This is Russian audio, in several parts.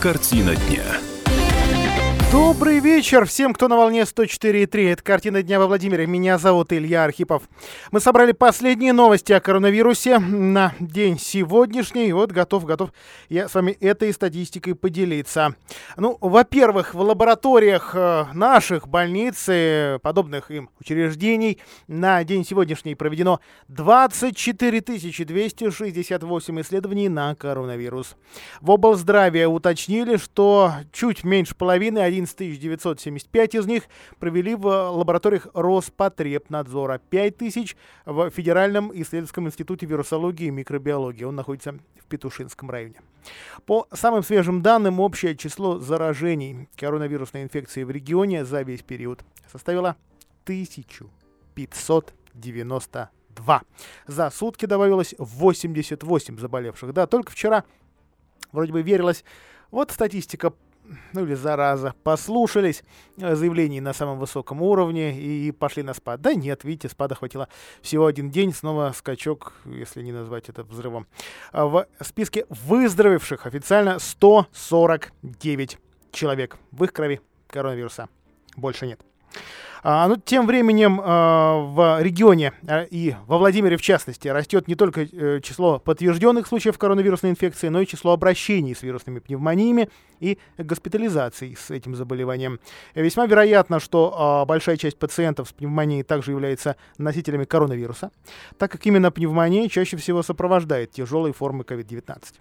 Картина дня. Добрый вечер всем, кто на волне 104.3. Это «Картина дня» во Владимире. Меня зовут Илья Архипов. Мы собрали последние новости о коронавирусе на день сегодняшний. И вот готов, готов я с вами этой статистикой поделиться. Ну, во-первых, в лабораториях э, наших больниц и подобных им учреждений на день сегодняшний проведено 24 268 исследований на коронавирус. В облздравия уточнили, что чуть меньше половины, 11 975 из них провели в лабораториях Роспотребнадзора. 5 тысяч в Федеральном исследовательском институте вирусологии и микробиологии. Он находится в Петушинском районе. По самым свежим данным, общее число заражений коронавирусной инфекцией в регионе за весь период составило 1592. За сутки добавилось 88 заболевших. Да, только вчера вроде бы верилось. Вот статистика ну или зараза, послушались э, заявлений на самом высоком уровне и пошли на спад. Да нет, видите, спада хватило всего один день, снова скачок, если не назвать это взрывом. А в списке выздоровевших официально 149 человек. В их крови коронавируса больше нет. А, ну, тем временем а, в регионе а, и во Владимире в частности растет не только э, число подтвержденных случаев коронавирусной инфекции, но и число обращений с вирусными пневмониями и госпитализаций с этим заболеванием. Весьма вероятно, что большая часть пациентов с пневмонией также является носителями коронавируса, так как именно пневмония чаще всего сопровождает тяжелые формы COVID-19.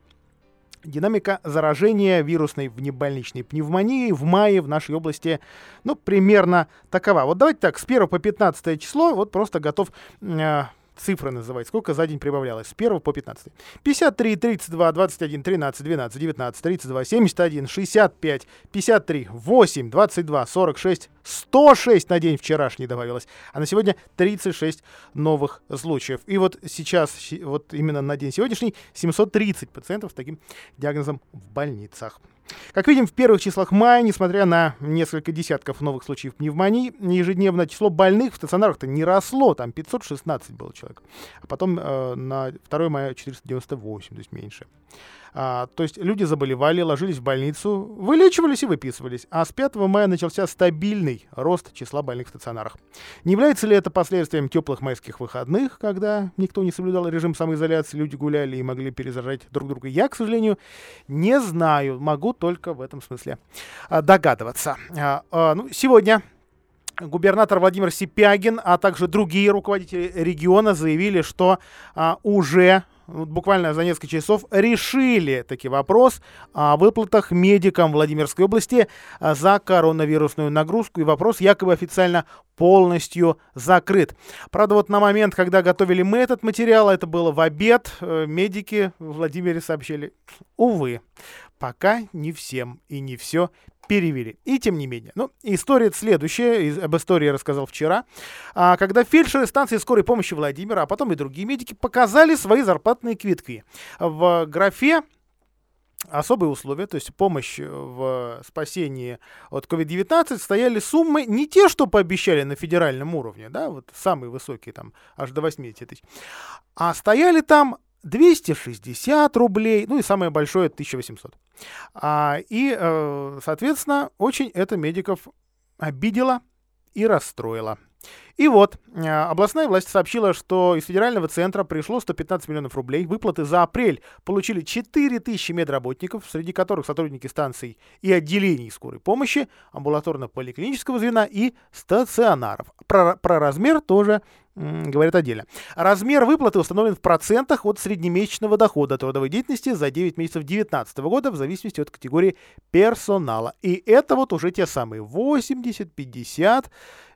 Динамика заражения вирусной внебольничной пневмонией в мае в нашей области, ну, примерно такова. Вот давайте так, с 1 по 15 число, вот просто готов э, цифры называть, сколько за день прибавлялось с 1 по 15. 53, 32, 21, 13, 12, 19, 32, 71, 65, 53, 8, 22, 46, 106 на день вчерашний добавилось, а на сегодня 36 новых случаев. И вот сейчас, вот именно на день сегодняшний, 730 пациентов с таким диагнозом в больницах. Как видим, в первых числах мая, несмотря на несколько десятков новых случаев пневмонии, ежедневно число больных в стационарах-то не росло, там 516 было человек. А потом э, на 2 мая 498, то есть меньше. А, то есть люди заболевали, ложились в больницу, вылечивались и выписывались. А с 5 мая начался стабильный рост числа больных в стационарах. Не является ли это последствием теплых майских выходных, когда никто не соблюдал режим самоизоляции, люди гуляли и могли перезаражать друг друга? Я, к сожалению, не знаю. Могу только в этом смысле а, догадываться. А, а, ну, сегодня губернатор Владимир Сипягин, а также другие руководители региона заявили, что а, уже буквально за несколько часов решили таки вопрос о выплатах медикам Владимирской области а, за коронавирусную нагрузку. И вопрос якобы официально полностью закрыт. Правда, вот на момент, когда готовили мы этот материал, это было в обед, э, медики в Владимире сообщили, увы, пока не всем и не все перевели. И тем не менее. Ну, история следующая, об истории я рассказал вчера, а, когда фельдшеры станции скорой помощи Владимира, а потом и другие медики показали свои зарплатные квитки. В графе особые условия, то есть помощь в спасении от COVID-19, стояли суммы не те, что пообещали на федеральном уровне, да, вот самые высокие, там, аж до 80 тысяч, а стояли там 260 рублей, ну и самое большое 1800. А, и, э, соответственно, очень это медиков обидело и расстроило. И вот, э, областная власть сообщила, что из федерального центра пришло 115 миллионов рублей. Выплаты за апрель получили 4000 медработников, среди которых сотрудники станций и отделений скорой помощи, амбулаторно-поликлинического звена и стационаров. Про, про размер тоже говорят отдельно. Размер выплаты установлен в процентах от среднемесячного дохода трудовой деятельности за 9 месяцев 2019 года в зависимости от категории персонала. И это вот уже те самые 80, 50,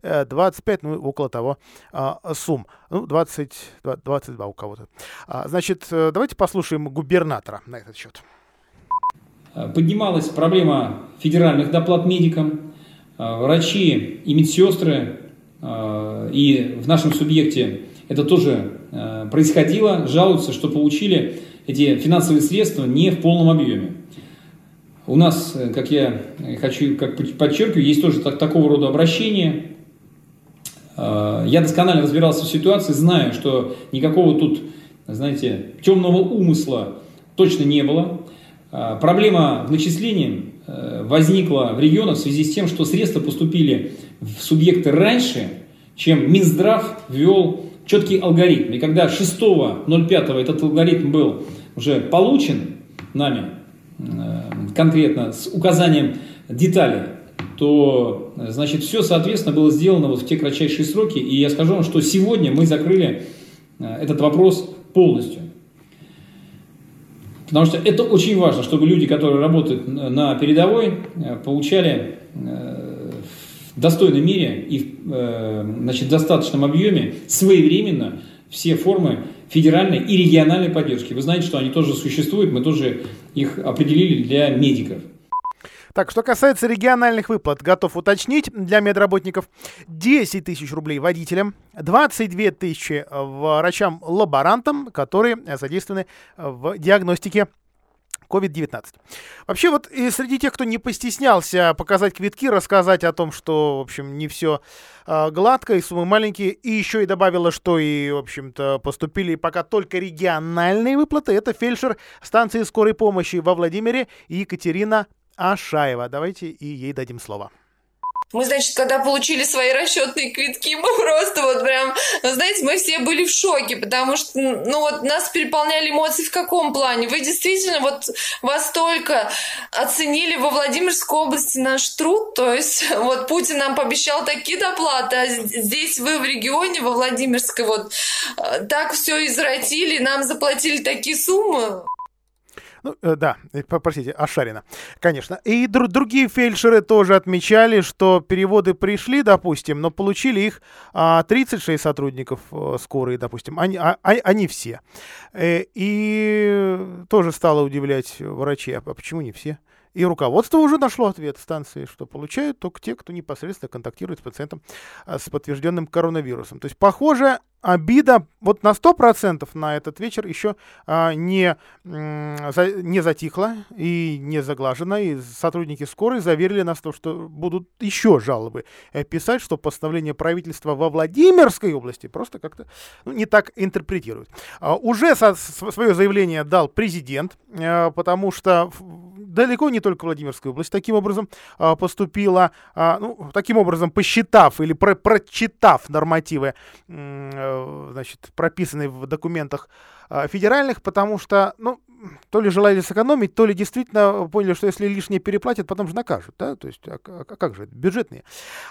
25, ну, около того а, сумм. Ну, 20, 22 у кого-то. А, значит, э, давайте послушаем губернатора на этот счет. Поднималась проблема федеральных доплат медикам. Врачи и медсестры, и в нашем субъекте это тоже происходило, жалуются, что получили эти финансовые средства не в полном объеме. У нас, э, как я хочу, как подчеркиваю, есть тоже так, такого рода обращения. Э, я досконально разбирался в ситуации, знаю, что никакого тут, знаете, темного умысла точно не было. Проблема в начислении возникла в регионах в связи с тем, что средства поступили в субъекты раньше, чем Минздрав ввел четкий алгоритм. И когда 6.05 этот алгоритм был уже получен нами, конкретно с указанием деталей, то, значит, все, соответственно, было сделано вот в те кратчайшие сроки. И я скажу вам, что сегодня мы закрыли э, этот вопрос полностью. Потому что это очень важно, чтобы люди, которые работают на передовой, э, получали э, в достойной мере и значит, достаточном объеме своевременно все формы федеральной и региональной поддержки. Вы знаете, что они тоже существуют, мы тоже их определили для медиков. Так, что касается региональных выплат, готов уточнить для медработников 10 тысяч рублей водителям, 22 тысячи врачам-лаборантам, которые задействованы в диагностике COVID-19. Вообще вот и среди тех, кто не постеснялся показать квитки, рассказать о том, что, в общем, не все э, гладко и суммы маленькие, и еще и добавила, что и, в общем-то, поступили пока только региональные выплаты, это фельдшер станции скорой помощи во Владимире Екатерина Ашаева. Давайте и ей дадим слово. Мы, значит, когда получили свои расчетные квитки, мы просто вот прям, знаете, мы все были в шоке, потому что, ну вот, нас переполняли эмоции в каком плане? Вы действительно вот вас только оценили во Владимирской области наш труд, то есть вот Путин нам пообещал такие доплаты, а здесь вы в регионе, во Владимирской, вот э, так все извратили, нам заплатили такие суммы. Ну, э, да, простите, Ашарина, конечно. И др- другие фельдшеры тоже отмечали, что переводы пришли, допустим, но получили их а, 36 сотрудников а, скорой, допустим, они, а, а, они все. Э, и тоже стало удивлять врачей, а почему не все? И руководство уже нашло ответ станции, что получают только те, кто непосредственно контактирует с пациентом а, с подтвержденным коронавирусом. То есть, похоже, обида вот на 100% на этот вечер еще а, не, за, не затихла и не заглажена. И сотрудники скорой заверили нас, то, что будут еще жалобы э, писать, что постановление правительства во Владимирской области просто как-то ну, не так интерпретируют. А, уже со, свое заявление дал президент, а, потому что далеко не только Владимирская область таким образом а, поступила, а, ну, таким образом посчитав или про прочитав нормативы Э, значит, прописанные в документах э, федеральных, потому что, ну, то ли желали сэкономить, то ли действительно поняли, что если лишнее переплатят, потом же накажут, да, то есть, а, а, а как же, бюджетные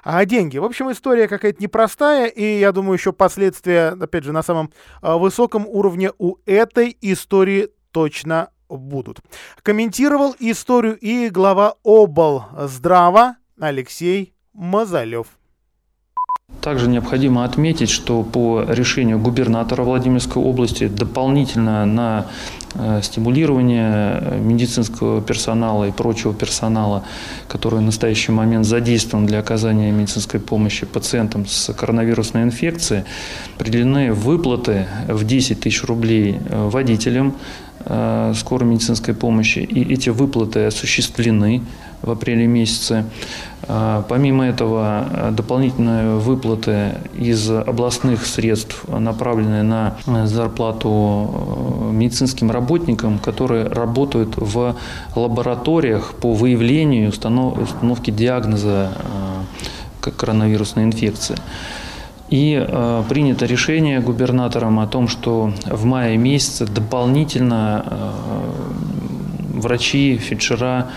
а деньги. В общем, история какая-то непростая, и я думаю, еще последствия, опять же, на самом а, высоком уровне у этой истории точно будут. Комментировал историю и глава обл. Здрава Алексей Мазалев. Также необходимо отметить, что по решению губернатора Владимирской области дополнительно на э, стимулирование медицинского персонала и прочего персонала, который в настоящий момент задействован для оказания медицинской помощи пациентам с коронавирусной инфекцией, определены выплаты в 10 тысяч рублей э, водителям э, скорой медицинской помощи, и эти выплаты осуществлены в апреле месяце. А, помимо этого, э, дополнительные выплаты из областных средств направлены на э, зарплату э, медицинским работникам, которые работают в лабораториях по выявлению и установке диагноза коронавирусной инфекции. И э, принято решение губернатором о том, что в мае месяце дополнительно врачи, фельдшера,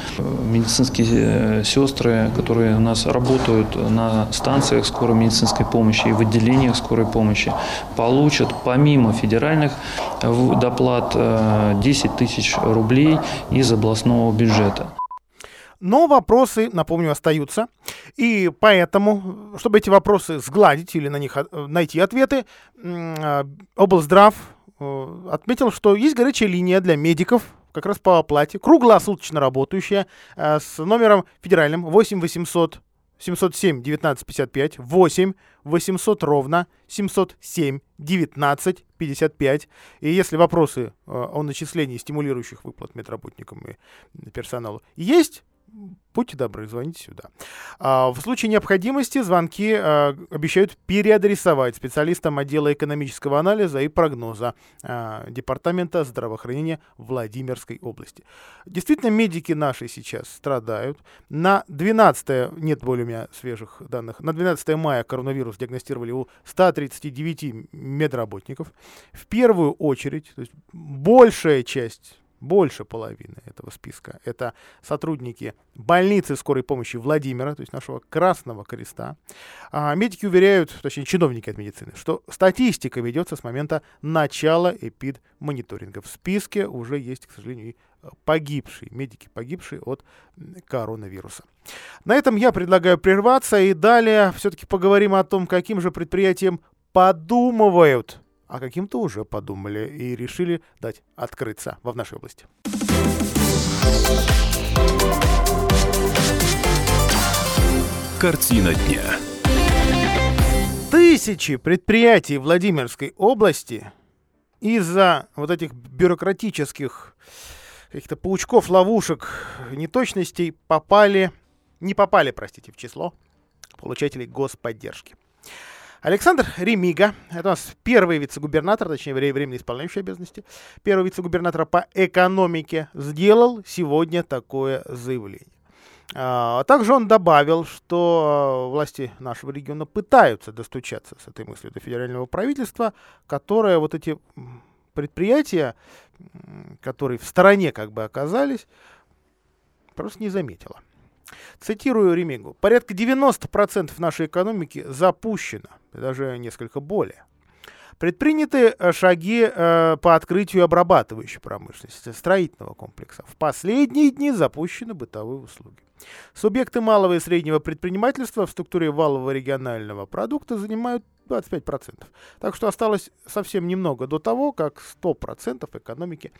медицинские э, сестры, которые у нас работают на станциях скорой медицинской помощи и в отделениях скорой помощи, получат помимо федеральных доплат 10 э, тысяч рублей из областного бюджета. Но вопросы, напомню, остаются. И поэтому, чтобы эти вопросы сгладить или на них э, найти ответы, облздрав отметил, что есть горячая линия для медиков, как раз по оплате, круглосуточно работающая, э, с номером федеральным 8 800 707 1955 8 800 ровно 707 19 55. И если вопросы э, о начислении стимулирующих выплат медработникам и персоналу есть, будьте добры, звоните сюда. А, в случае необходимости звонки а, обещают переадресовать специалистам отдела экономического анализа и прогноза а, Департамента здравоохранения Владимирской области. Действительно, медики наши сейчас страдают. На 12, нет более у меня свежих данных, на 12 мая коронавирус диагностировали у 139 медработников. В первую очередь, то есть большая часть больше половины этого списка. Это сотрудники больницы скорой помощи Владимира, то есть нашего Красного Креста. А медики уверяют, точнее чиновники от медицины, что статистика ведется с момента начала эпидмониторинга. В списке уже есть, к сожалению, и погибшие, медики погибшие от коронавируса. На этом я предлагаю прерваться и далее все-таки поговорим о том, каким же предприятиям подумывают а каким-то уже подумали и решили дать открыться во в нашей области. Картина дня. Тысячи предприятий Владимирской области из-за вот этих бюрократических каких-то паучков, ловушек, неточностей попали, не попали, простите, в число получателей господдержки. Александр Ремига, это у нас первый вице-губернатор, точнее, временно исполняющий обязанности, первый вице-губернатор по экономике, сделал сегодня такое заявление. А, также он добавил, что власти нашего региона пытаются достучаться с этой мыслью до федерального правительства, которое вот эти предприятия, которые в стороне как бы оказались, просто не заметило. Цитирую Ремигу. Порядка 90% нашей экономики запущено, даже несколько более. Предприняты э, шаги э, по открытию обрабатывающей промышленности, строительного комплекса. В последние дни запущены бытовые услуги. Субъекты малого и среднего предпринимательства в структуре валового регионального продукта занимают 25%. Так что осталось совсем немного до того, как 100% экономики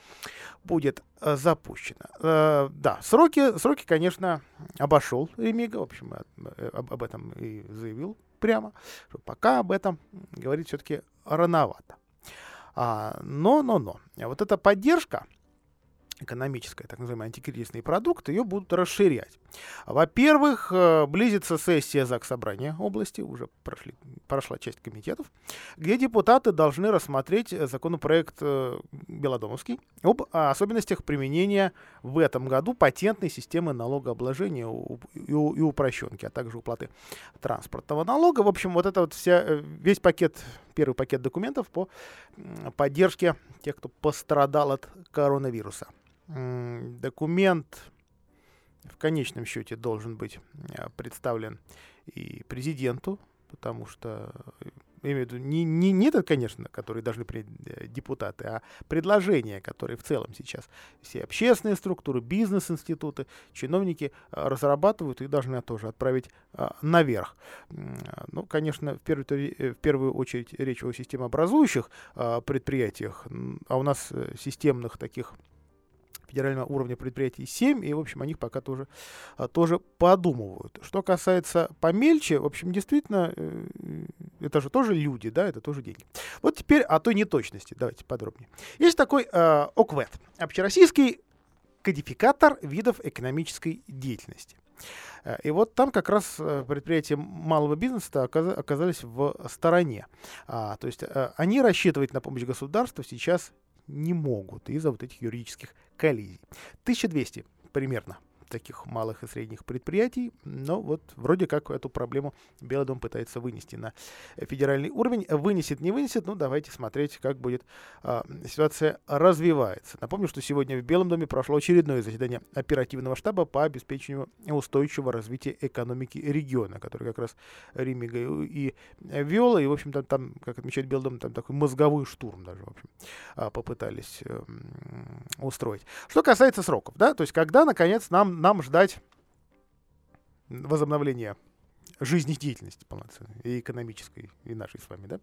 будет э, запущено. Да, сроки, сроки, конечно, обошел Ремига, в общем, об, об этом и заявил прямо, что пока об этом говорить все-таки рановато. А, но, но, но. Вот эта поддержка, экономическая, так называемые антикризисные продукты, ее будут расширять. Во-первых, э, близится сессия ЗАГС Собрания области, уже прошли, прошла часть комитетов, где депутаты должны рассмотреть законопроект э, Белодомовский об особенностях применения в этом году патентной системы налогообложения и упрощенки, а также уплаты транспортного налога. В общем, вот это вот вся, э, весь пакет, первый пакет документов по поддержке тех, кто пострадал от коронавируса документ в конечном счете должен быть э, представлен и президенту, потому что э, я имею в виду не, не, не этот, конечно, который должны принять э, депутаты, а предложения, которые в целом сейчас все общественные структуры, бизнес-институты, чиновники разрабатывают и должны тоже отправить наверх. Ну, конечно, в первую, в первую очередь речь о системообразующих предприятиях, а у нас системных таких федерального уровня предприятий 7, и, в общем, о них пока тоже, а, тоже подумывают. Что касается помельче, в общем, действительно, э, это же тоже люди, да, это тоже деньги. Вот теперь о той неточности, давайте подробнее. Есть такой э, ОКВЭД, общероссийский кодификатор видов экономической деятельности. Э, и вот там как раз э, предприятия малого бизнеса оказались в стороне. А, то есть они рассчитывать на помощь государства сейчас не могут из-за вот этих юридических коллизий. 1200 примерно таких малых и средних предприятий, но вот вроде как эту проблему Белый дом пытается вынести на федеральный уровень. Вынесет, не вынесет, ну давайте смотреть, как будет а, ситуация развивается. Напомню, что сегодня в Белом доме прошло очередное заседание оперативного штаба по обеспечению устойчивого развития экономики региона, который как раз Римига и, и вел, и, в общем-то, там, как отмечает Белый дом, там такой мозговой штурм даже, в общем, а, попытались э, устроить. Что касается сроков, да, то есть когда, наконец, нам нам ждать возобновления жизнедеятельности полноценной, и экономической, и нашей с вами, да?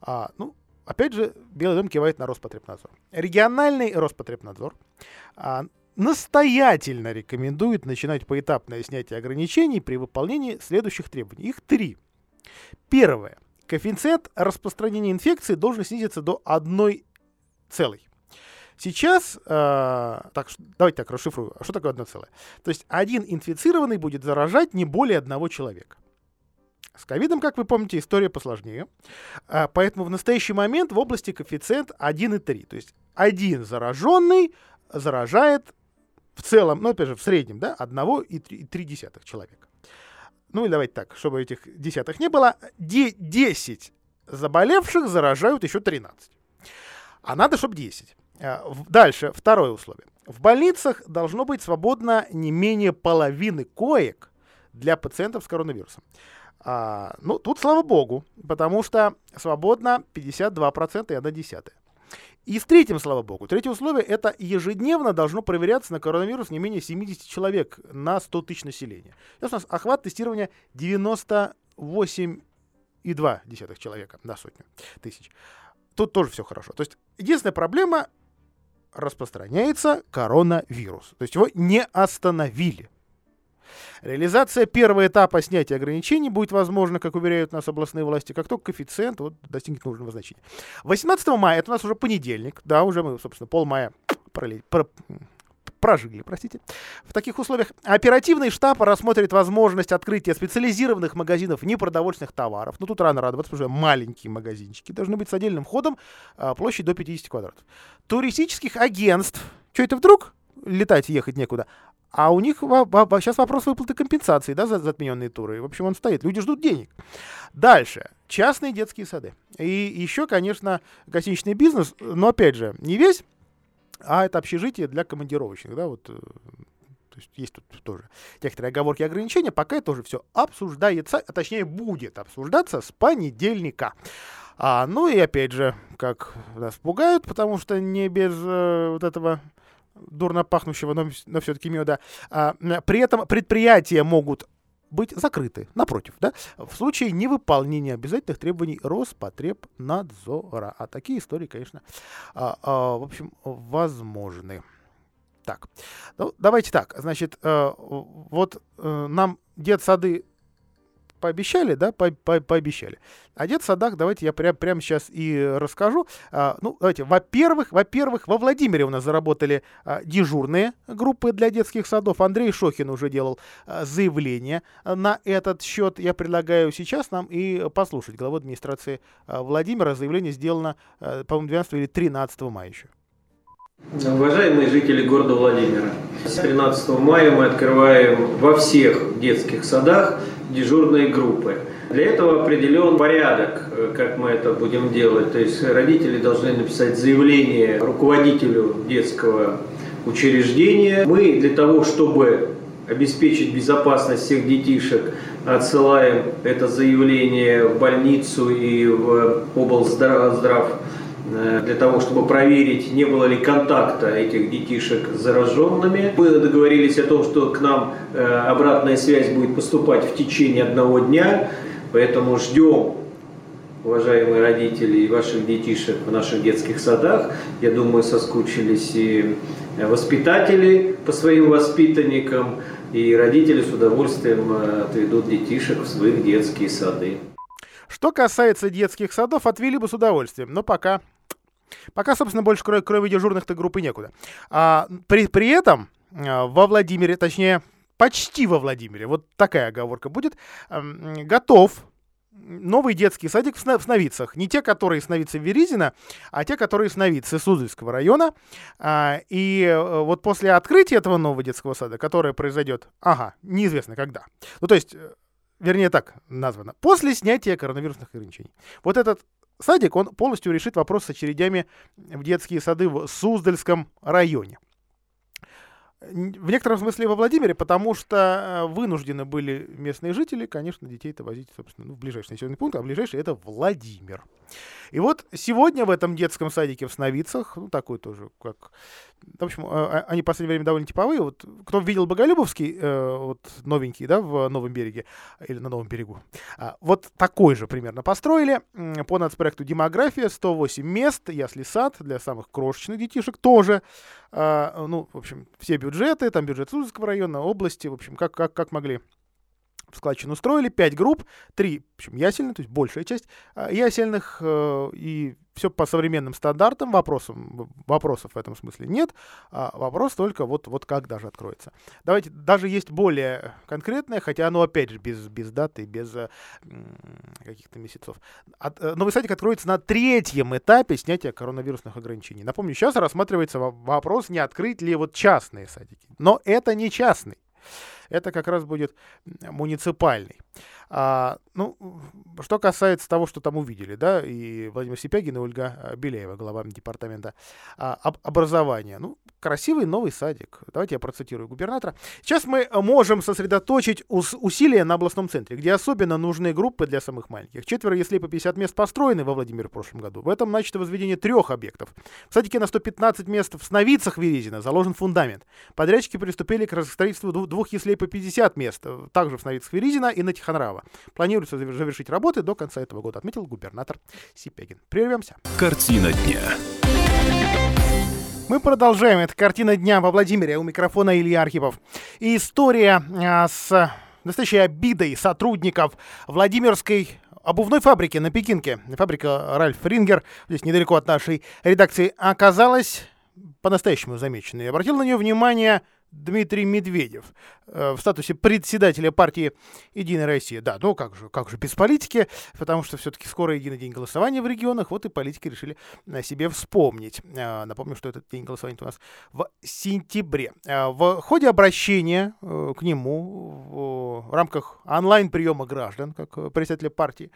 А, ну, опять же, Белый дом кивает на Роспотребнадзор. Региональный Роспотребнадзор а, настоятельно рекомендует начинать поэтапное снятие ограничений при выполнении следующих требований. Их три. Первое. Коэффициент распространения инфекции должен снизиться до одной целой. Сейчас, э, так, давайте так расшифрую, а что такое одно целое? То есть один инфицированный будет заражать не более одного человека. С ковидом, как вы помните, история посложнее. А, поэтому в настоящий момент в области коэффициент 1,3. То есть один зараженный заражает в целом, ну, опять же, в среднем, да, 1,3 человека. Ну, и давайте так, чтобы этих десятых не было. 10 заболевших заражают еще 13. А надо, чтобы 10. А, дальше, второе условие. В больницах должно быть свободно не менее половины коек для пациентов с коронавирусом. А, ну, тут слава богу, потому что свободно 52% и 1 десятая. И с третьим, слава богу. Третье условие – это ежедневно должно проверяться на коронавирус не менее 70 человек на 100 тысяч населения. Сейчас у нас охват тестирования 98,2 человека на сотню тысяч. Тут тоже все хорошо. То есть единственная проблема – распространяется коронавирус. То есть его не остановили. Реализация первого этапа снятия ограничений будет возможна, как уверяют нас областные власти, как только коэффициент вот, достигнет нужного значения. 18 мая, это у нас уже понедельник, да, уже мы, собственно, пол мая пролили, про, прожили, простите. В таких условиях оперативный штаб рассмотрит возможность открытия специализированных магазинов непродовольственных товаров. Ну, тут рано радоваться, потому что маленькие магазинчики должны быть с отдельным входом, а, площадь до 50 квадратов. Туристических агентств. Что это вдруг? Летать, ехать некуда. А у них сейчас вопрос выплаты компенсации да, за, за отмененные туры. В общем, он стоит. Люди ждут денег. Дальше. Частные детские сады. И еще, конечно, гостиничный бизнес. Но, опять же, не весь, а это общежитие для командировочных. Да, вот, э, то есть есть тут тоже некоторые оговорки и ограничения. Пока это тоже все обсуждается, а точнее будет обсуждаться с понедельника. А, ну и опять же, как нас пугают, потому что не без э, вот этого дурно пахнущего, но, но все-таки меда. А, при этом предприятия могут быть закрыты, напротив, да, в случае невыполнения обязательных требований Роспотребнадзора. А такие истории, конечно, а, а, в общем, возможны. Так, ну, давайте так, значит, э, вот э, нам детсады пообещали, да, по по пообещали. О детсадах давайте я прям, прямо сейчас и расскажу. А, ну, давайте, во-первых, во-первых, во Владимире у нас заработали а, дежурные группы для детских садов. Андрей Шохин уже делал а, заявление на этот счет. Я предлагаю сейчас нам и послушать главу администрации а, Владимира. Заявление сделано, а, по-моему, 12 или 13 мая еще. Уважаемые жители города Владимира, с 13 мая мы открываем во всех детских садах дежурные группы. Для этого определен порядок, э, как мы это будем делать. То есть родители должны написать заявление руководителю детского учреждения. Мы для того, чтобы обеспечить безопасность всех детишек, отсылаем это заявление в больницу и в облздрав для того, чтобы проверить, не было ли контакта этих детишек с зараженными. Мы договорились о том, что к нам э, обратная связь будет поступать в течение одного дня, поэтому ждем уважаемые родители и ваших детишек в наших детских садах. Я думаю, соскучились и воспитатели по своим воспитанникам, и родители с удовольствием э, отведут детишек в своих детские сады. Что касается детских садов, отвели бы с удовольствием, но пока Пока, собственно, больше кроме, кроме дежурных-то группы некуда. А, при, при этом а, во Владимире, точнее, почти во Владимире, вот такая оговорка будет, а, готов новый детский садик в, Сновицах. Не те, которые Сновицы Веризина, а те, которые Сновицы Суздальского района. А, и а, вот после открытия этого нового детского сада, которое произойдет, ага, неизвестно когда. Ну, то есть, э, вернее так названо, после снятия коронавирусных ограничений. Вот этот садик, он полностью решит вопрос с очередями в детские сады в Суздальском районе. В некотором смысле во Владимире, потому что э, вынуждены были местные жители, конечно, детей-то возить, собственно, ну, в ближайший населенный пункт, а ближайший это Владимир. И вот сегодня в этом детском садике в Сновицах, ну, такой тоже, как... В общем, а, а, они в последнее время довольно типовые. Вот кто видел Боголюбовский, э, вот новенький, да, в Новом береге, или на Новом берегу, а, вот такой же примерно построили. По нацпроекту «Демография» 108 мест, ясли сад для самых крошечных детишек тоже. Ну, в общем, все бюджеты, там бюджет Суздальского района, области, в общем, как, как, как могли в складчину устроили, пять групп, три, в общем, ясельные, то есть большая часть э, ясельных, э, и все по современным стандартам, вопросов, вопросов в этом смысле нет, а вопрос только вот, вот как даже откроется. Давайте, даже есть более конкретное, хотя оно опять же без, без даты, без э, каких-то месяцев. От, э, новый садик откроется на третьем этапе снятия коронавирусных ограничений. Напомню, сейчас рассматривается вопрос, не открыть ли вот частные садики. Но это не частный. Это как раз будет муниципальный. А, ну, что касается того, что там увидели, да, и Владимир Сипягин и Ольга а, Беляева, глава департамента а, об, образования. Ну, красивый новый садик. Давайте я процитирую губернатора. Сейчас мы можем сосредоточить ус- усилия на областном центре, где особенно нужны группы для самых маленьких. Четверо, если по 50 мест построены во Владимире в прошлом году. В этом начато возведение трех объектов. В садике на 115 мест в Сновицах Верезина заложен фундамент. Подрядчики приступили к строительству двух яслей по 50 мест, также в Сновицах Верезина и на Тихонрава. Кирова. Планируется завершить работы до конца этого года, отметил губернатор Сипягин. Прервемся. Картина дня. Мы продолжаем. Это картина дня во Владимире. У микрофона Илья Архипов. И история а, с настоящей обидой сотрудников Владимирской обувной фабрики на Пекинке. Фабрика Ральф Рингер, здесь недалеко от нашей редакции, оказалась по-настоящему замеченной. Обратил на нее внимание Дмитрий Медведев э, в статусе председателя партии «Единая Россия». Да, ну как же, как же без политики, потому что все-таки скоро единый день голосования в регионах, вот и политики решили о себе вспомнить. Э, напомню, что этот день голосования у нас в сентябре. Э, в ходе обращения к нему в, рамках онлайн-приема граждан, как председателя партии,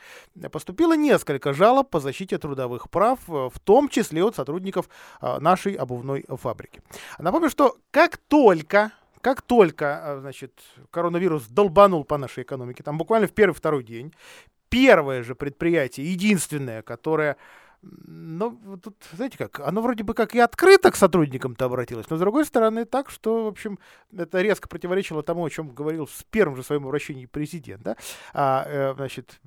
поступило несколько жалоб по защите трудовых прав, в том числе от сотрудников нашей обувной фабрики. Напомню, что как только только, как только, а, значит, коронавирус долбанул по нашей экономике, там буквально в первый-второй день, первое же предприятие, единственное, которое ну, тут, знаете как, оно вроде бы как и открыто к сотрудникам-то обратилось, но с другой стороны так, что, в общем, это резко противоречило тому, о чем говорил в первом же своем обращении президент, да, а, э, значит,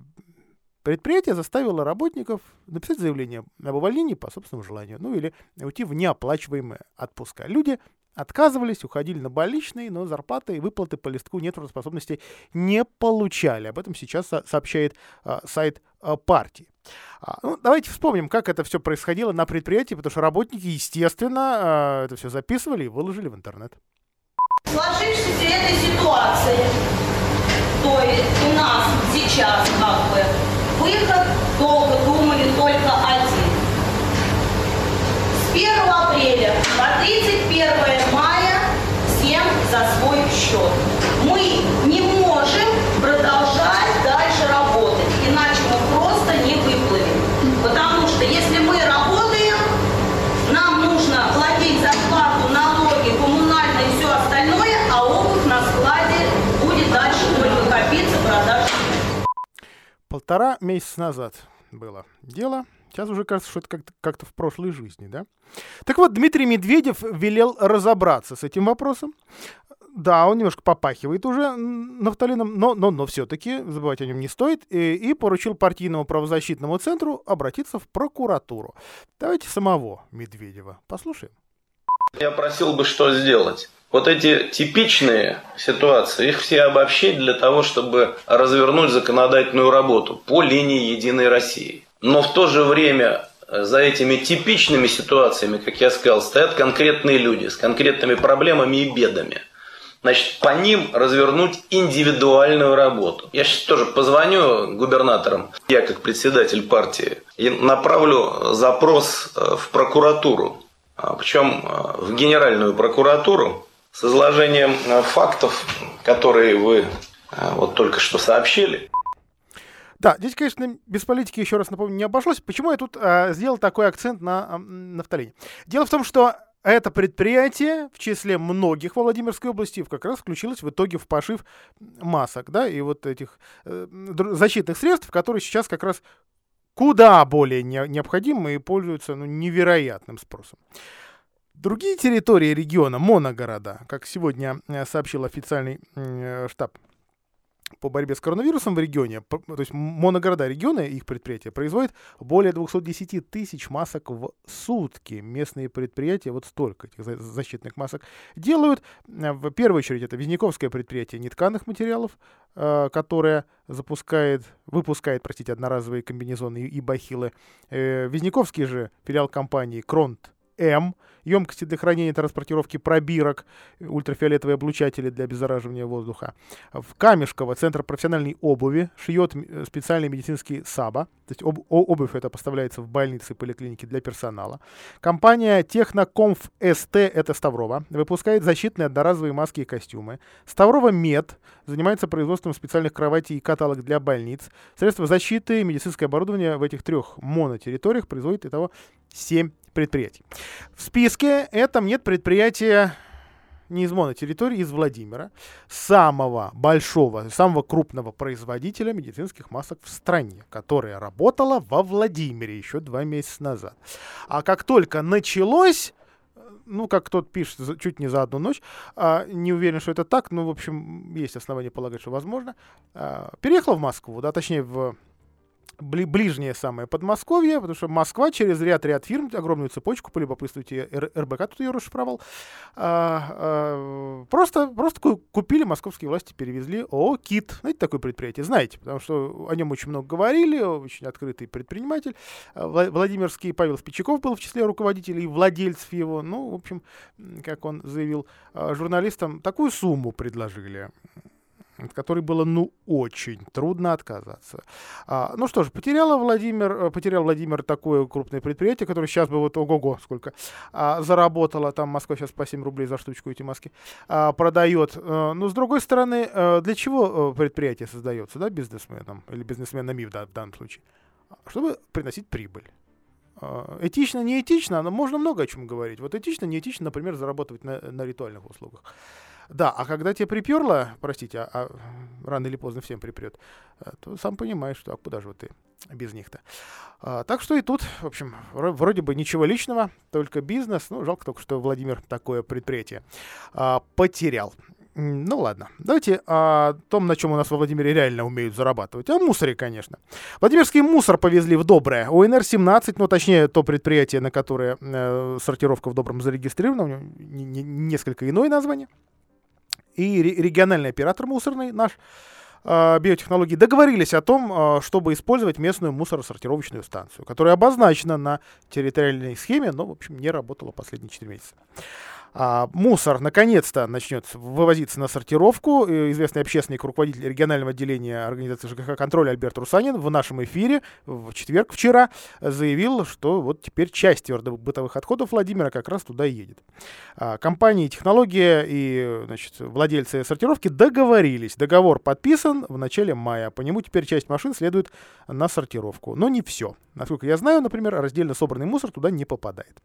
предприятие заставило работников написать заявление об увольнении по собственному желанию, ну или уйти в неоплачиваемые отпуска. Люди отказывались, уходили на больничные, но зарплаты и выплаты по листку нетрудоспособности не получали. Об этом сейчас сообщает а, сайт а, партии. А, ну, давайте вспомним, как это все происходило на предприятии, потому что работники, естественно, это все записывали и выложили в интернет. Сложившейся этой ситуации, то есть у нас сейчас как бы выход, долго думали только один. С 1 апреля по 31 за свой счет. Мы не можем продолжать дальше работать, иначе мы просто не выплывем. Потому что если мы работаем, нам нужно платить зарплату, налоги, коммунальные и все остальное, а обувь на складе будет дальше только копиться, продаж. Полтора месяца назад было дело. Сейчас уже кажется, что это как-то, как-то в прошлой жизни, да? Так вот, Дмитрий Медведев велел разобраться с этим вопросом. Да, он немножко попахивает уже нафталином, но, но, но все-таки забывать о нем не стоит, и, и поручил партийному правозащитному центру обратиться в прокуратуру. Давайте самого Медведева послушаем. Я просил бы что сделать. Вот эти типичные ситуации, их все обобщить для того, чтобы развернуть законодательную работу по линии «Единой России». Но в то же время э, за этими типичными ситуациями, как я сказал, стоят конкретные люди с конкретными проблемами и бедами – значит, по ним развернуть индивидуальную работу. Я сейчас тоже позвоню губернаторам, я как председатель партии, и направлю запрос э, в прокуратуру, а, причем э, в Генеральную прокуратуру с изложением фактов, которые вы вот только что сообщили. Да, здесь, конечно, без политики, еще раз напомню, не обошлось. Почему я тут э, сделал такой акцент на э, нафталине? Дело в том, что это предприятие в числе многих Владимирской области как раз включилось в итоге в пошив масок, да, и вот этих э, защитных средств, которые сейчас как раз куда более не, необходимы и пользуются ну, невероятным спросом. Другие территории региона, моногорода, как сегодня э, сообщил официальный э, штаб по борьбе с коронавирусом в регионе, то есть моногорода региона, их предприятия, производят более 210 тысяч масок в сутки. Местные предприятия вот столько этих защитных масок делают. Э, в первую очередь это Визняковское предприятие нетканых материалов, э, которое запускает, выпускает, простите, одноразовые комбинезоны и бахилы. Э, Визняковский же филиал компании Кронт М, емкости для хранения и транспортировки пробирок, ультрафиолетовые облучатели для обеззараживания воздуха. В Камешково центр профессиональной обуви шьет специальные медицинские САБА, то есть об, обувь это поставляется в больницы и поликлиники для персонала. Компания Технокомф СТ, это Ставрова, выпускает защитные одноразовые маски и костюмы. Ставрова Мед занимается производством специальных кроватей и каталог для больниц. Средства защиты и медицинское оборудование в этих трех монотерриториях производит итого 7 предприятий. В списке этом нет предприятия не из монотерритории, из Владимира, самого большого, самого крупного производителя медицинских масок в стране, которая работала во Владимире еще два месяца назад. А как только началось ну, как кто-то пишет, чуть не за одну ночь. А, не уверен, что это так, но, в общем, есть основания полагать, что возможно. А, переехал в Москву, да, точнее, в бли, ближнее самое Подмосковье, потому что Москва через ряд-ряд фирм, огромную цепочку, полюбопытствуйте, РБК тут ее расшифровал, а, а, просто, просто купили московские власти, перевезли. О, КИТ, знаете, такое предприятие, знаете, потому что о нем очень много говорили, очень открытый предприниматель, а, Владимирский Павел Спичаков был в числе руководителей и владельцев его, ну, в общем, как он заявил а, журналистам, такую сумму предложили от которой было, ну, очень трудно отказаться. А, ну что ж, потеряла Владимир, э, потерял Владимир такое крупное предприятие, которое сейчас бы вот, ого-го, сколько, а, заработало, там Москва сейчас по 7 рублей за штучку эти маски, а, продает. А, но, с другой стороны, а, для чего предприятие создается, да, бизнесменом, или бизнесменами в, в данном случае? Чтобы приносить прибыль. Этично, не этично, но можно много о чем говорить. Вот этично, не этично, например, зарабатывать на, на ритуальных услугах. Да, а когда тебе приперло, простите, а, а рано или поздно всем припрет, э, то сам понимаешь, что а куда же вот ты без них-то. А, так что и тут, в общем, вроде бы ничего личного, только бизнес. Ну, жалко только, что Владимир такое предприятие а, потерял. Ну ладно, давайте о том, на чем у нас во Владимире реально умеют зарабатывать. О мусоре, конечно. Владимирский мусор повезли в Доброе. УНР-17, ну точнее то предприятие, на которое э, сортировка в Добром зарегистрирована, у него несколько иное название и региональный оператор мусорный наш а, биотехнологии договорились о том, а, чтобы использовать местную мусоросортировочную станцию, которая обозначена на территориальной схеме, но, в общем, не работала последние 4 месяца. А, мусор наконец-то начнет вывозиться на сортировку. Э, известный общественник, руководитель регионального отделения организации ЖКХ контроля Альберт Русанин в нашем эфире в четверг вчера заявил, что вот теперь часть бытовых отходов Владимира как раз туда едет. А, компании «Технология» и значит, владельцы сортировки договорились. Договор подписан в начале мая. По нему теперь часть машин следует на сортировку. Но не все. Насколько я знаю, например, раздельно собранный мусор туда не попадает.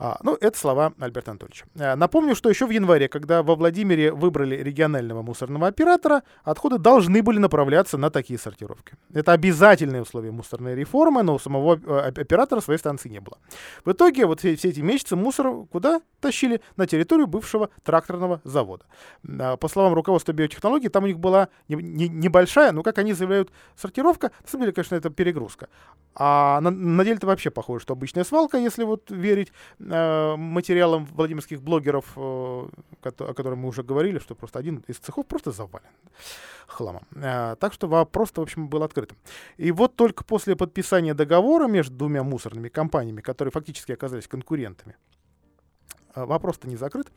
А, ну, это слова Альберта Анатольевича. А, напомню, что еще в январе, когда во Владимире выбрали регионального мусорного оператора, отходы должны были направляться на такие сортировки. Это обязательное условие мусорной реформы, но у самого э, оператора своей станции не было. В итоге вот все, все эти месяцы мусор куда тащили? На территорию бывшего тракторного завода. А, по словам руководства биотехнологий, там у них была не, не, небольшая, но, как они заявляют, сортировка. На самом деле, конечно, это перегрузка. А на, на деле это вообще похоже, что обычная свалка, если вот верить Э, материалам владимирских блогеров, э, о котором мы уже говорили, что просто один из цехов просто завален хламом. Э, так что вопрос, в общем, был открытым. И вот только после подписания договора между двумя мусорными компаниями, которые фактически оказались конкурентами, вопрос-то не закрыт,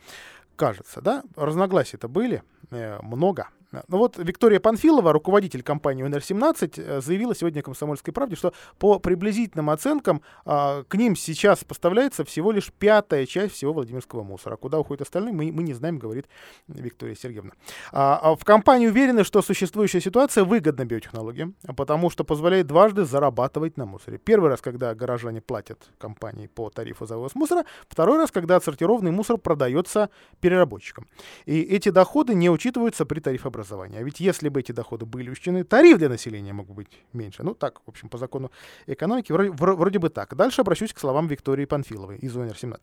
кажется, да, разногласия-то были много, ну вот Виктория Панфилова, руководитель компании УНР-17, э, заявила сегодня «Комсомольской правде», что по приблизительным оценкам а, к ним сейчас поставляется всего лишь пятая часть всего Владимирского мусора. Куда уходят остальные, мы, мы не знаем, говорит Виктория Сергеевна. А, а в компании уверены, что существующая ситуация выгодна биотехнологиям, потому что позволяет дважды зарабатывать на мусоре. Первый раз, когда горожане платят компании по тарифу за вывоз мусора, второй раз, когда отсортированный мусор продается переработчикам. И эти доходы не учитываются при тарифообразовании образования. А ведь если бы эти доходы были учтены, тариф для населения мог быть меньше. Ну так, в общем, по закону экономики вроде, вроде бы так. Дальше обращусь к словам Виктории Панфиловой из УНР-17.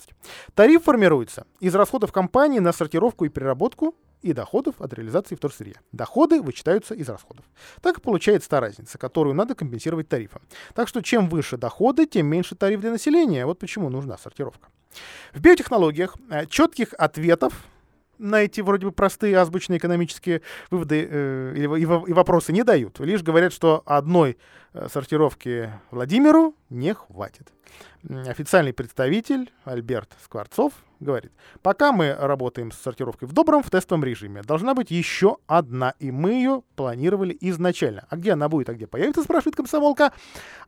Тариф формируется из расходов компании на сортировку и переработку и доходов от реализации вторсырья. Доходы вычитаются из расходов. Так получается та разница, которую надо компенсировать тарифом. Так что чем выше доходы, тем меньше тариф для населения. Вот почему нужна сортировка. В биотехнологиях э, четких ответов на эти вроде бы простые азбучные экономические выводы э, и, и, и вопросы не дают. Лишь говорят, что одной э, сортировки Владимиру не хватит. Официальный представитель Альберт Скворцов говорит, пока мы работаем с сортировкой в добром, в тестовом режиме, должна быть еще одна, и мы ее планировали изначально. А где она будет, а где появится, спрашивает комсомолка.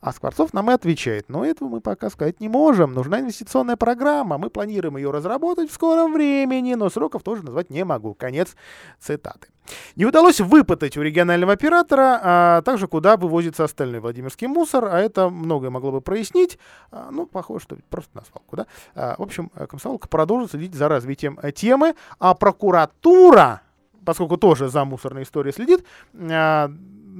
А Скворцов нам и отвечает, но этого мы пока сказать не можем. Нужна инвестиционная программа, мы планируем ее разработать в скором времени, но сроков тоже назвать не могу. Конец цитаты. Не удалось выпытать у регионального оператора а также, куда вывозится остальной Владимирский мусор, а это многое могло бы прояснить. А, ну, похоже, что просто на свалку, да? А, в общем, комсомолка продолжит следить за развитием э, темы, а прокуратура, поскольку тоже за мусорной историей следит, а,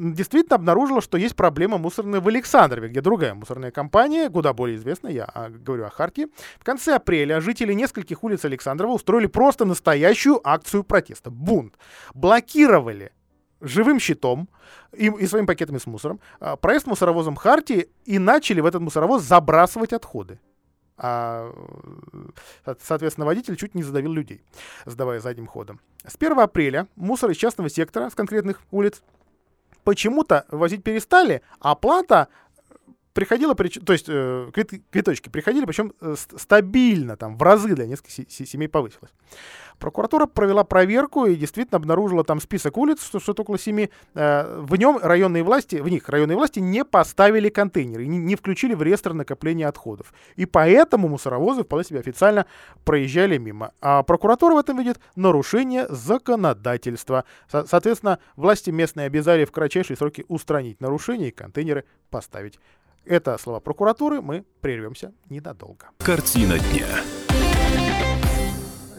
действительно обнаружила, что есть проблема мусорная в Александрове, где другая мусорная компания, куда более известная, я говорю о Харке. В конце апреля жители нескольких улиц Александрова устроили просто настоящую акцию протеста. Бунт. Блокировали живым щитом и, и своими пакетами с мусором а, проезд мусоровозом Харти и начали в этот мусоровоз забрасывать отходы. А, соответственно, водитель чуть не задавил людей, сдавая задним ходом. С 1 апреля мусор из частного сектора с конкретных улиц почему-то возить перестали, а плата приходила, то есть э, квиточки приходили, причем э, стабильно, там, в разы для нескольких семей повысилось. Прокуратура провела проверку и действительно обнаружила там список улиц, что что-то около семи. Э, в нем районные власти, в них районные власти не поставили контейнеры, не, не включили в реестр накопления отходов. И поэтому мусоровозы вполне себе официально проезжали мимо. А прокуратура в этом видит нарушение законодательства. Со- соответственно, власти местные обязали в кратчайшие сроки устранить нарушения и контейнеры поставить. Это слова прокуратуры. Мы прервемся ненадолго. Картина дня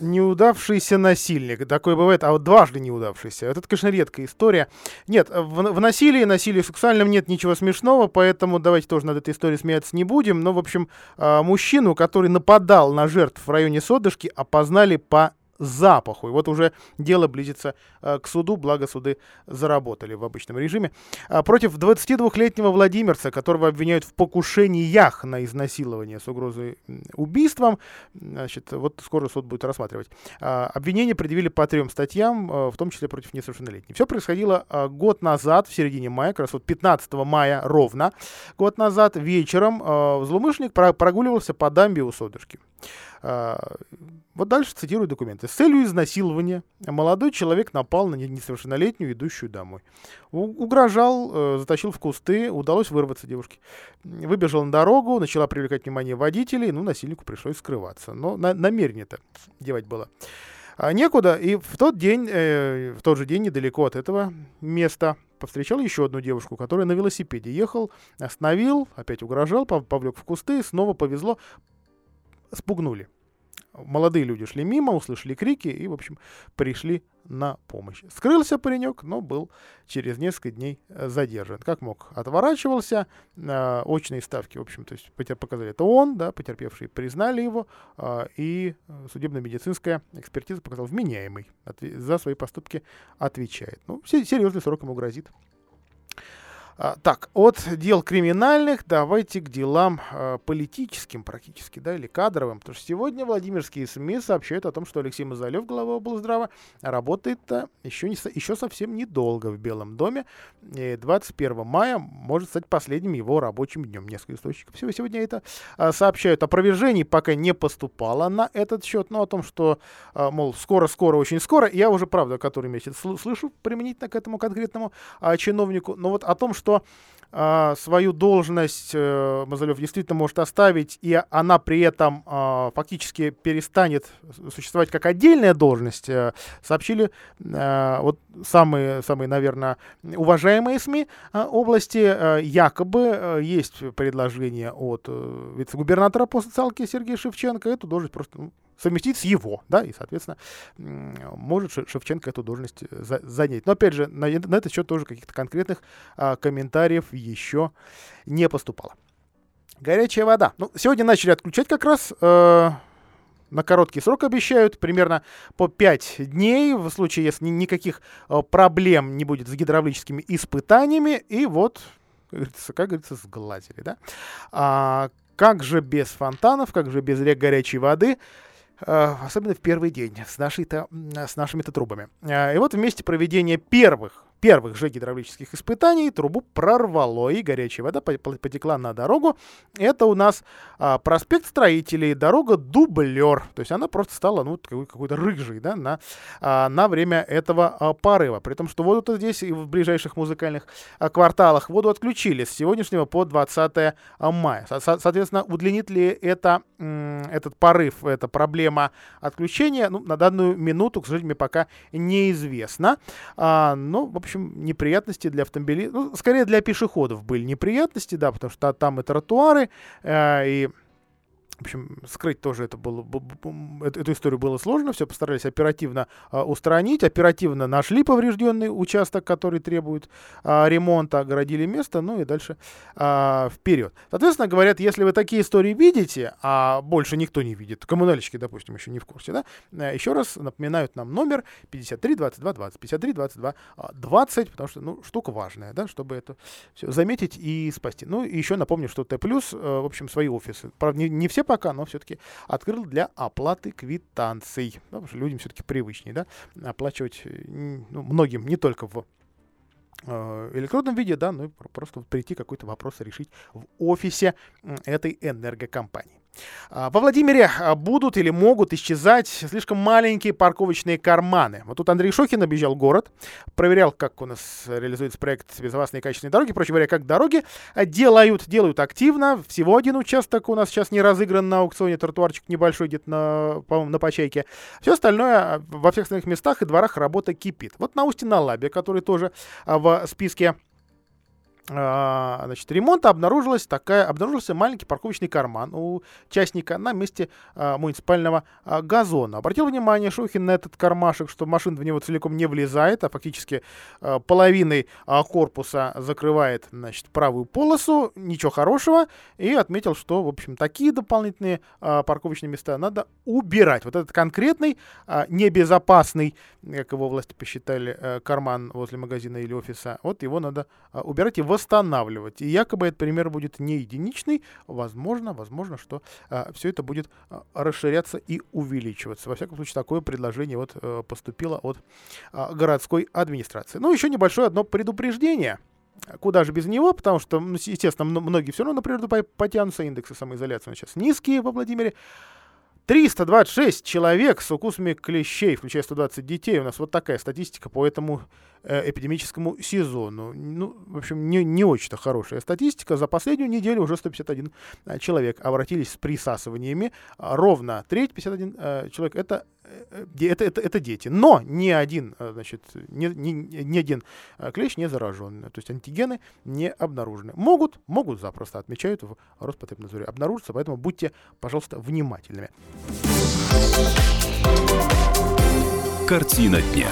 неудавшийся насильник. Такое бывает, а вот дважды неудавшийся. Это, конечно, редкая история. Нет, в, в насилии, насилии сексуальном нет ничего смешного, поэтому давайте тоже над этой историей смеяться не будем. Но, в общем, а, мужчину, который нападал на жертв в районе Содышки, опознали по запаху. И вот уже дело близится э, к суду, благо суды заработали в обычном режиме. А против 22-летнего Владимирца, которого обвиняют в покушениях на изнасилование с угрозой убийством, значит, вот скоро суд будет рассматривать. А, обвинения предъявили по трем статьям, э, в том числе против несовершеннолетних. Все происходило э, год назад, в середине мая, как раз вот 15 мая ровно, год назад вечером злоумышленник прогуливался по дамбе у Содышки. А, вот дальше цитирую документы. С целью изнасилования молодой человек напал на несовершеннолетнюю, идущую домой. угрожал, э, затащил в кусты, удалось вырваться девушке. Выбежал на дорогу, начала привлекать внимание водителей, ну, насильнику пришлось скрываться. Но на, намерение-то девать было. А некуда, и в тот день, э, в тот же день, недалеко от этого места, повстречал еще одну девушку, которая на велосипеде ехал, остановил, опять угрожал, повлек в кусты, снова повезло, спугнули. Молодые люди шли мимо, услышали крики и, в общем, пришли на помощь. Скрылся паренек, но был через несколько дней э, задержан. Как мог, отворачивался. Э, очные ставки, в общем, то есть показали, это он, да, потерпевшие признали его, э, и судебно-медицинская экспертиза показала вменяемый, за свои поступки отвечает. Ну, серьезный срок ему грозит. А, так, от дел криминальных давайте к делам а, политическим практически, да, или кадровым. Потому что сегодня Владимирские СМИ сообщают о том, что Алексей Мазалев, глава облздрава, работает еще, не, еще совсем недолго в Белом доме. И 21 мая может стать последним его рабочим днем. Несколько источников всего сегодня это а, сообщают. Опровержений пока не поступало на этот счет, но о том, что, мол, скоро-скоро, очень скоро, я уже, правда, который месяц слышу применительно к этому конкретному чиновнику, но вот о том, что что э, свою должность э, Мазалев действительно может оставить, и она при этом э, фактически перестанет существовать как отдельная должность, э, сообщили э, вот самые, самые, наверное, уважаемые СМИ области. Якобы есть предложение от вице-губернатора по социалке Сергея Шевченко эту должность просто ну, совместить с его, да, и, соответственно, может Шевченко эту должность э, за, занять. Но, опять же, на, на этот счет тоже каких-то конкретных а, комментариев еще не поступало. Горячая вода. Ну, сегодня начали отключать как раз э, на короткий срок обещают, примерно по 5 дней, в случае, если никаких э, проблем не будет с гидравлическими испытаниями. И вот, как говорится, как говорится сглазили, да? А, как же без фонтанов, как же без рек горячей воды? Э, особенно в первый день с, нашей-то, с нашими-то трубами. Э, и вот вместе проведения первых первых же гидравлических испытаний трубу прорвало, и горячая вода потекла на дорогу. Это у нас а, проспект строителей, дорога дублер. То есть она просто стала ну, какой-то рыжей да, на, а, на время этого а, порыва. При том, что воду-то здесь и в ближайших музыкальных а, кварталах воду отключили с сегодняшнего по 20 мая. Со соответственно, удлинит ли это, этот порыв, эта проблема отключения, ну, на данную минуту, к сожалению, пока неизвестно. А, но, в общем, общем, неприятности для автомобилистов, ну, скорее для пешеходов были неприятности, да, потому что там и тротуары, э, и в общем, скрыть тоже это было, эту историю было сложно, все постарались оперативно а, устранить, оперативно нашли поврежденный участок, который требует а, ремонта, огородили место, ну и дальше а, вперед. Соответственно, говорят, если вы такие истории видите, а больше никто не видит, коммунальщики, допустим, еще не в курсе, да, еще раз напоминают нам номер 53 22 20, 53 22 20, потому что, ну, штука важная, да, чтобы это все заметить и спасти. Ну, и еще напомню, что Т+, э, в общем, свои офисы, правда, не, не все пока, но все-таки открыл для оплаты квитанций. Да, потому что людям все-таки привычнее, да, оплачивать э, ну, многим, не только в э, электронном виде, да, ну и просто прийти какой-то вопрос решить в офисе этой энергокомпании. А, во Владимире а, будут или могут исчезать слишком маленькие парковочные карманы. Вот тут Андрей Шохин объезжал город, проверял, как у нас реализуется проект безопасные и качественные дороги. Проще говоря, как дороги делают, делают активно. Всего один участок у нас сейчас не разыгран на аукционе, тротуарчик небольшой где-то на, по на Почайке. Все остальное а, во всех остальных местах и дворах работа кипит. Вот на Устье на Лабе, который тоже в списке а, значит, ремонта обнаружилась такая, обнаружился маленький парковочный карман у частника на месте а, муниципального а, газона. Обратил внимание Шухин на этот кармашек, что машина в него целиком не влезает, а фактически а, половиной а, корпуса закрывает значит, правую полосу, ничего хорошего, и отметил, что, в общем, такие дополнительные а, парковочные места надо убирать. Вот этот конкретный, а, небезопасный, как его власти посчитали, а, карман возле магазина или офиса, вот его надо а, убирать и восстанавливать. И якобы этот пример будет не единичный. Возможно, возможно, что а, все это будет а, расширяться и увеличиваться. Во всяком случае, такое предложение вот а, поступило от а, городской администрации. Ну, еще небольшое одно предупреждение. Куда же без него, потому что, ну, естественно, многие все равно на природу потянутся, индексы самоизоляции сейчас низкие во Владимире. 326 человек с укусами клещей, включая 120 детей. У нас вот такая статистика по этому э, эпидемическому сезону. Ну, в общем, не, не очень-то хорошая статистика. За последнюю неделю уже 151 э, человек обратились с присасываниями. Ровно треть, 51 э, человек, это это, это, это дети. Но ни один, значит, ни, ни, ни один клещ не заражен. То есть антигены не обнаружены. Могут, могут запросто, отмечают в Роспотребнадзоре, обнаружиться, поэтому будьте, пожалуйста, внимательными. Картина дня.